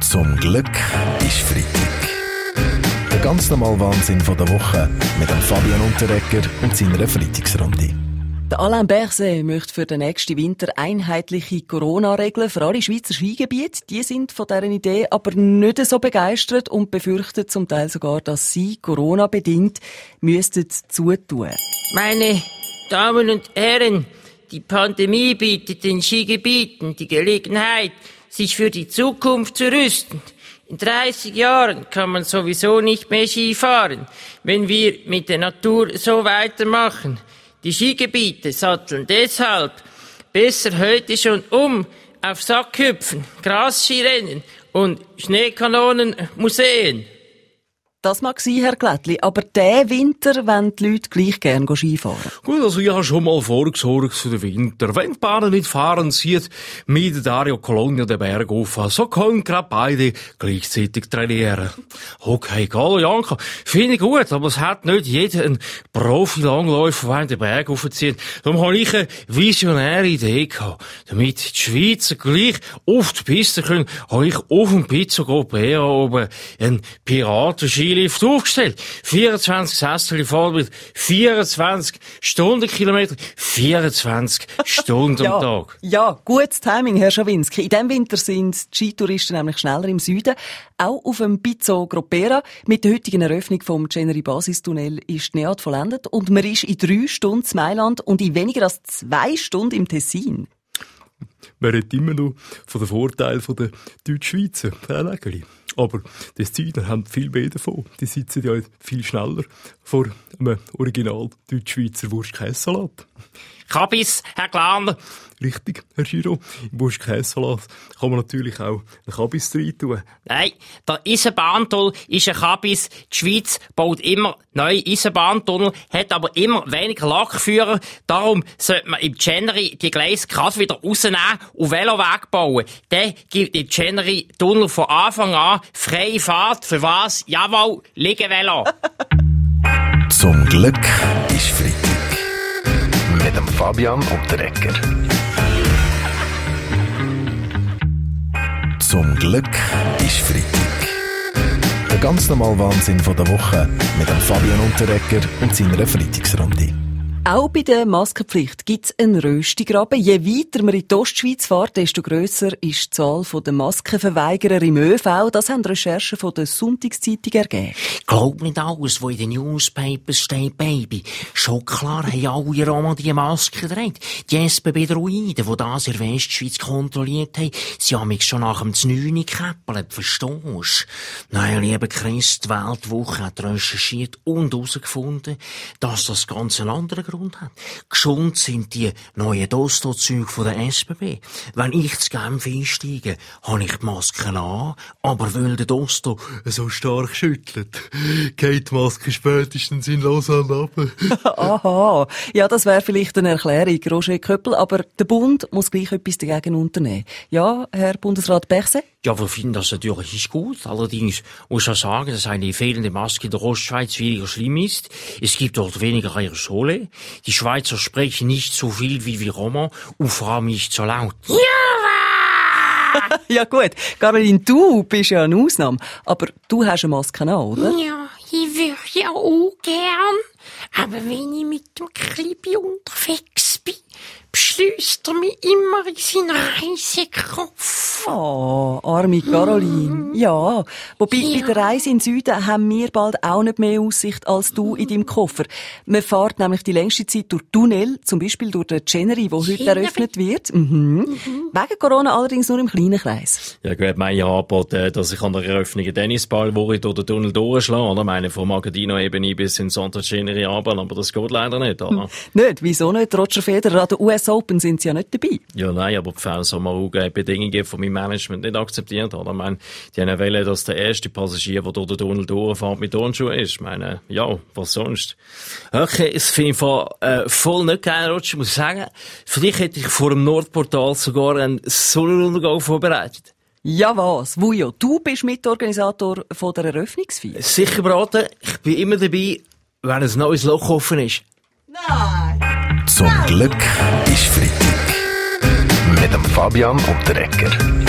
Zum Glück ist Freitag. Der ganz normale Wahnsinn von der Woche mit dem Fabian Unterrecker und seiner Freitagsrunde. Der Alain Berset möchte für den nächsten Winter einheitliche Corona-Regeln für alle Schweizer Skigebiete. Die sind von deren Idee aber nicht so begeistert und befürchten zum Teil sogar, dass sie Corona-bedingt müssten zutun. Meine Damen und Herren, die Pandemie bietet den Skigebieten die Gelegenheit, sich für die Zukunft zu rüsten. In 30 Jahren kann man sowieso nicht mehr Ski fahren, wenn wir mit der Natur so weitermachen. Die Skigebiete satteln deshalb besser heute schon um auf Sackhüpfen, Grasskirennen und Schneekanonenmuseen. Das mag sein, Herr Glättli, aber der Winter wollen die Leute gleich gerne Skifahren. Gut, also ich habe schon mal vorgesorgt für den Winter. Wenn die Bahnen nicht fahren, zieht mit Dario Colonia den Berg auf. So können gerade beide gleichzeitig trainieren. Okay, geil, Janka. Finde ich gut, aber es hat nicht jeder einen Profi-Langläufer, der den Berg aufzieht. Darum habe ich eine visionäre Idee gehabt. Damit die Schweizer gleich auf die Piste können, habe ich auf dem Gopera oben einen Piratenski Skilift aufgestellt. 24 Sessel mit 24 Stundenkilometer, 24 Stunden ja, am Tag. Ja, gutes Timing, Herr Schawinski. In diesem Winter sind die Skitouristen nämlich schneller im Süden. Auch auf dem Pizzo Gropera. Mit der heutigen Eröffnung vom Generi Basistunnel ist die Neat vollendet und man ist in drei Stunden in Mailand und in weniger als zwei Stunden im Tessin. Man redet immer noch von den Vorteilen der Deutschschweizer, Nägeli. Aber die Süden haben viel mehr davon. Die sitzen ja viel schneller vor einem original Deutschschweizer Wurst-Käsesalat. Kabis, Herr Glaner. Richtig, Herr Giro. Im Wurst-Käsesalat kann man natürlich auch einen Kabis rein tun. Nein, der Eisenbahntunnel ist ein Kabis. Die Schweiz baut immer neue Eisenbahntunnel, hat aber immer weniger Lokführer. Darum sollte man im Chenery die Gleise gerade wieder rausnehmen und Veloweg bauen. Dann gibt im Chenery Tunnel von Anfang an freie Fahrt. Für was? Jawohl, Liegevelo. Zum Glück ist Freitag. Mit dem Fabian Unterrecker. Zum Glück ist Freitag. Der ganz normale Wahnsinn von der Woche mit dem Fabian Unterrecker und seiner Freitagsrunde. Auch bei der Maskenpflicht gibt es einen Röstigraben. Je weiter man in die Ostschweiz fährt, desto grösser ist die Zahl der Maskenverweigerer im ÖV. Das haben Recherchen von der Sonntagszeitung ergeben. Glaub nicht alles, was in den Newspapers steht, Baby. Schon klar haben alle Roma die Maske gedreht. Die SBB-Druiden, die das in Westschweiz kontrolliert haben, sie haben mich schon nach dem 9 gekäppelt, verstehst du? Nein, lieber Christ, die Weltwoche hat recherchiert und herausgefunden, dass das ganz ein Grund hat. Geschont sind die neuen Dosto-Züge von der SBB. Wenn ich zu Genf einsteige, habe ich die Maske an, aber weil der Dosto so stark schüttelt, geht die Maske spätestens in Lausanne ab. Aha. Ja, das wäre vielleicht eine Erklärung, Roger Köppel, aber der Bund muss gleich etwas dagegen unternehmen. Ja, Herr Bundesrat Berset? Ja, wir finden das natürlich nicht gut. Allerdings muss ich sagen, dass eine fehlende Maske in der Ostschweiz weniger schlimm ist. Es gibt dort weniger Aerosole. Die Schweizer sprechen nicht so viel wie wir Roma und vor allem nicht so laut. Ja! ja gut, Caroline, du bist ja eine Ausnahme, aber du hast eine Maske an, oder? Ja, ich würde ja auch gern, aber wenn ich mit dem Klibi unterwegs bin, beschließt er mich immer in seinen Reisekoffer. Oh, arme Caroline. Ja, wobei Ja. bei der Reise in den Süden haben wir bald auch nicht mehr Aussicht als du in deinem Koffer. Man fährt nämlich die längste Zeit durch Tunnel, zum Beispiel durch den Chenery, wo heute eröffnet wird. Mhm. Wegen Corona allerdings nur im kleinen Kreis. Ja gut, mein ja angeboten, dass ich an der Eröffnung einen Tennisball, wo ich durch den Tunnel durchschlage, oder? Meine, von Magadino-Ebene bis in Santa Generi aber das geht leider nicht, oder? Nicht? Wieso nicht? Roger Federer an der US Open sind sie ja nicht dabei. Ja, nein, aber die Fans haben auch die Bedingungen von meinem Management nicht akzeptiert, oder? Ich meine, die haben wollen, dass der erste Passagier, der durch den Tunnel durchfährt, mit Turnschuhen ist. Ich meine, ja, was sonst? Okay, es finde ich voll, äh, voll nicht geil, Roger, muss ich sagen. Für dich hätte ich vor dem Nordportal sogar einen Sonnenuntergang vorbereitet. Ja was, Wujo, du bist Mitorganisator von der Eröffnungsfeier. Sicher beraten, ich bin immer dabei, wenn ein neues Loch offen ist. Zum Glück ist Freitag. Mit dem Fabian Unterrecker.